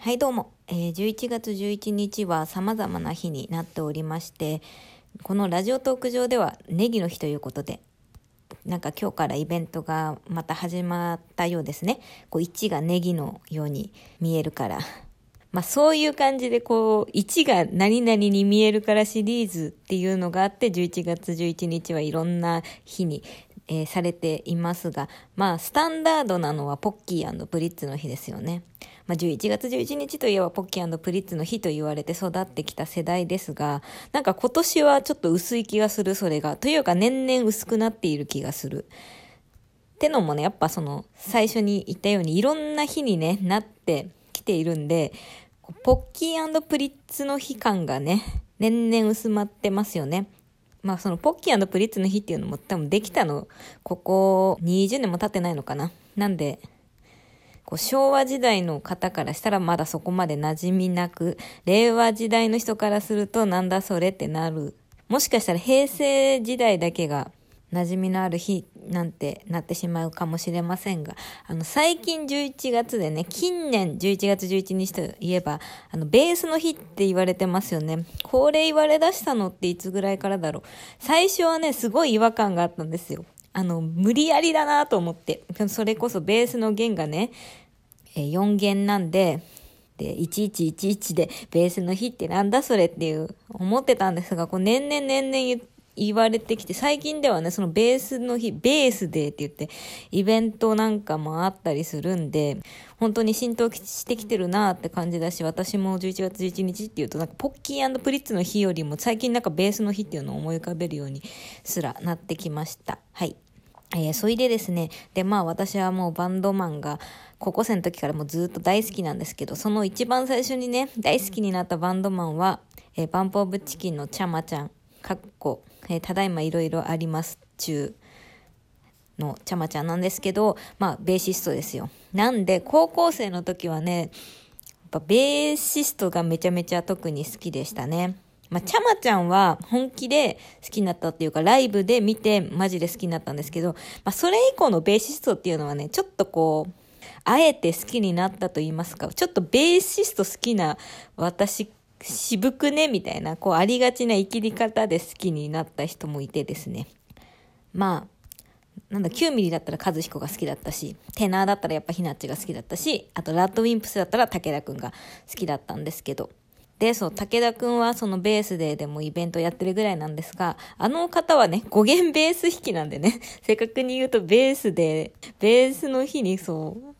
はいどうも、えー、11月11日は様々な日になっておりましてこのラジオトーク上ではネギの日ということでなんか今日からイベントがまた始まったようですね。こう1がネギのように見えるから。まあそういう感じでこう1が何々に見えるからシリーズっていうのがあって11月11日はいろんな日にえー、されていますが、まあ、スタンダードなのはポッキープリッツの日ですよね。まあ、11月11日といえばポッキープリッツの日と言われて育ってきた世代ですが、なんか今年はちょっと薄い気がする、それが。というか年々薄くなっている気がする。ってのもね、やっぱその、最初に言ったようにいろんな日にね、なってきているんで、ポッキープリッツの日感がね、年々薄まってますよね。まあそのポッキープリッツの日っていうのも多分できたの、ここ20年も経ってないのかな。なんで、こう昭和時代の方からしたらまだそこまで馴染みなく、令和時代の人からするとなんだそれってなる。もしかしたら平成時代だけが馴染みのある日なんてなってしまうかもしれませんが、あの、最近11月でね、近年11月11日といえば、あの、ベースの日って言われてますよね。これ言われ出したのっていつぐらいからだろう。最初はね、すごい違和感があったんですよ。あの、無理やりだなと思って。それこそベースの弦がね、4弦なんで、で、1111でベースの日ってなんだそれっていう思ってたんですが、こう年々年々言、われてきて、最近ではね、そのベースの日、ベースデーって言って、イベントなんかもあったりするんで、本当に浸透してきてるなって感じだし、私も11月11日っていうと、なんかポッキープリッツの日よりも最近なんかベースの日っていうのを思い浮かべるようにすらなってきました。はい。えー、それでですね、で、まあ私はもうバンドマンが、高校生の時からもうずっと大好きなんですけど、その一番最初にね、大好きになったバンドマンは、えー、バンプオブチキンのちゃまちゃん、かっこ、えー、ただいまいろいろあります中のちゃまちゃんなんですけど、まあ、ベーシストですよ。なんで、高校生の時はね、やっぱベーシストがめちゃめちゃ特に好きでしたね。まあ、ちゃまちゃんは本気で好きになったっていうか、ライブで見てマジで好きになったんですけど、まあ、それ以降のベーシストっていうのはね、ちょっとこう、あえて好きになったと言いますか、ちょっとベーシスト好きな私渋くねみたいな、こうありがちな生きり方で好きになった人もいてですね。まあ、なんだ、9ミリだったら和彦が好きだったし、テナーだったらやっぱひなっちが好きだったし、あとラッドウィンプスだったら武田くんが好きだったんですけど。で、そう、武田くんはそのベースデーでもイベントやってるぐらいなんですが、あの方はね、5弦ベース弾きなんでね、正確に言うとベースで、ベースの日にそう、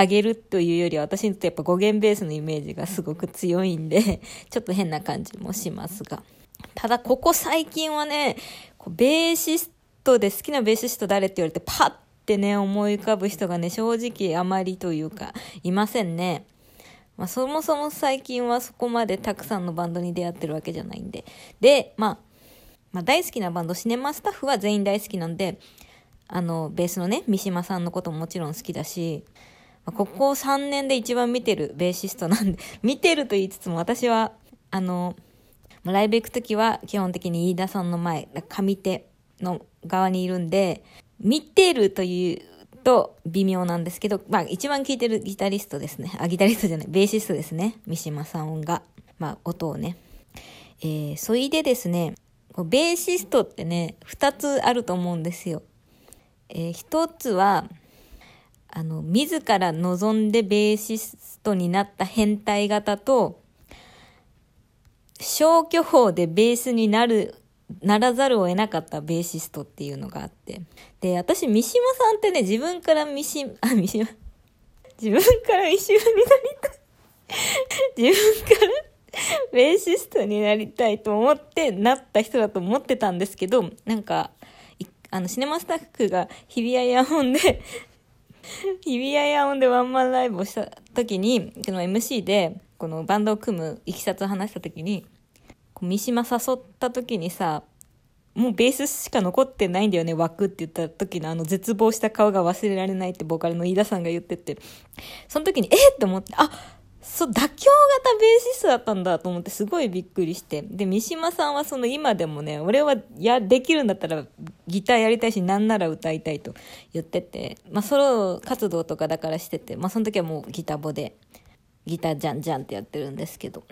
上げるというよりは私にとってやっぱ語源ベースのイメージがすごく強いんで、ちょっと変な感じもしますが。ただここ最近はね、ベーシストで好きなベーシスト誰って言われてパッてね思い浮かぶ人がね、正直あまりというかいませんね。まあ、そもそも最近はそこまでたくさんのバンドに出会ってるわけじゃないんで。で、まあ、まあ、大好きなバンド、シネマスタッフは全員大好きなんで、あの、ベースのね、三島さんのことももちろん好きだし、ここ3年で一番見てるベーシストなんで、見てると言いつつも私は、あの、ライブ行くときは基本的に飯田さんの前、上手の側にいるんで、見てるというと微妙なんですけど、まあ一番聴いてるギタリストですね。あ、ギタリストじゃない、ベーシストですね。三島さんが、まあ音をね。えー、そいでですね、ベーシストってね、二つあると思うんですよ。えー、一つは、あの、自ら望んでベーシストになった変態型と、消去法でベースになる、ならざるを得なかったベーシストっていうのがあって。で、私、三島さんってね、自分から三島、あ、三島、自分から三島になりたい。自分からベーシストになりたいと思ってなった人だと思ってたんですけど、なんか、あの、シネマスタッフが日比谷野音で日比谷野音でワンマンライブをした時に、この MC で、このバンドを組むいきさつを話した時に、三島誘った時にさ、もうベースしか残ってないんだよね、枠って言った時のあの絶望した顔が忘れられないってボーカルの飯田さんが言ってて、その時に、えって思って、あそう、妥協型ベーシストだったんだと思ってすごいびっくりして。で、三島さんはその今でもね、俺はや、できるんだったらギターやりたいし、なんなら歌いたいと言ってて、まあソロ活動とかだからしてて、まあその時はもうギターボで。ギターじゃんじゃんってやってるんですけど。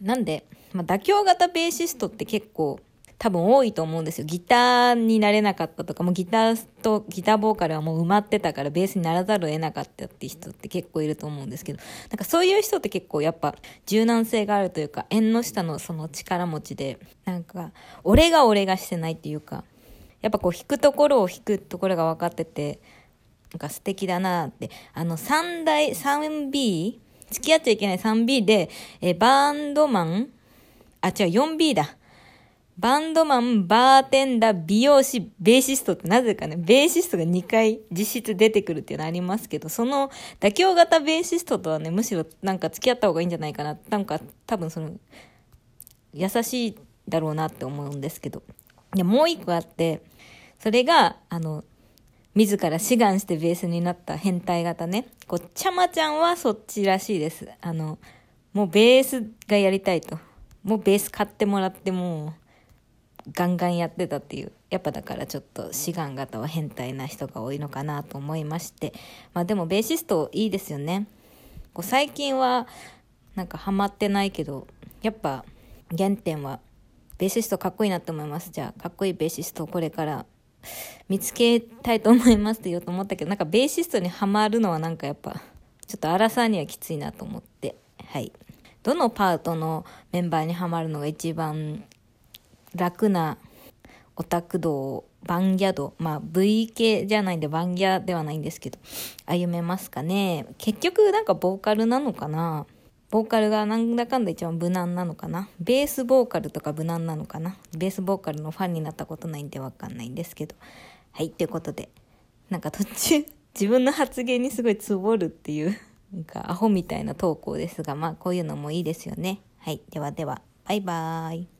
なんで、まあ、妥協型ベーシストって結構多分多いと思うんですよ。ギターになれなかったとか、もうギターとギターボーカルはもう埋まってたからベースにならざるを得なかったって人って結構いると思うんですけど、なんかそういう人って結構やっぱ柔軟性があるというか、縁の下のその力持ちで、なんか、俺が俺がしてないっていうか、やっぱこう弾くところを弾くところが分かってて、なんか素敵だなって、あの3大、3B? 付き合っちゃいけない 3B で、えバンドマン？あ、違う、4B だ。バンドマン、バーテンダー、美容師、ベーシストってなぜかね、ベーシストが2回実質出てくるっていうのありますけど、その妥協型ベーシストとはね、むしろなんか付き合った方がいいんじゃないかな。なんか多分その、優しいだろうなって思うんですけど。で、もう一個あって、それが、あの、自ら志願してベースになった変態型ね。こう、ちゃまちゃんはそっちらしいです。あの、もうベースがやりたいと。もうベース買ってもらってもう、ガンガンやってたっていうやっぱだからちょっと志願型は変態な人が多いのかなと思いましてまあでもベーシストいいですよね。こう最近はなんかハマってないけどやっぱ原点はベーシストかっこいいなと思います。じゃあかっこいいベーシストをこれから見つけたいと思いますって言おうと思ったけどなんかベーシストにはまるのはなんかやっぱちょっと荒さにはきついなと思って。はい。どのパートのメンバーにはまるのが一番楽なオタク道バンギャドまあ V 系じゃないんでバンギャではないんですけど歩めますかね。結局なんかボーカルなのかな。ボーカルがなんだかんだ一番無難なのかな。ベースボーカルとか無難なのかな。ベースボーカルのファンになったことないんでわかんないんですけど。はいということでなんか途中自分の発言にすごいつぼるっていうなんかアホみたいな投稿ですがまあこういうのもいいですよね。はいではではバイバーイ。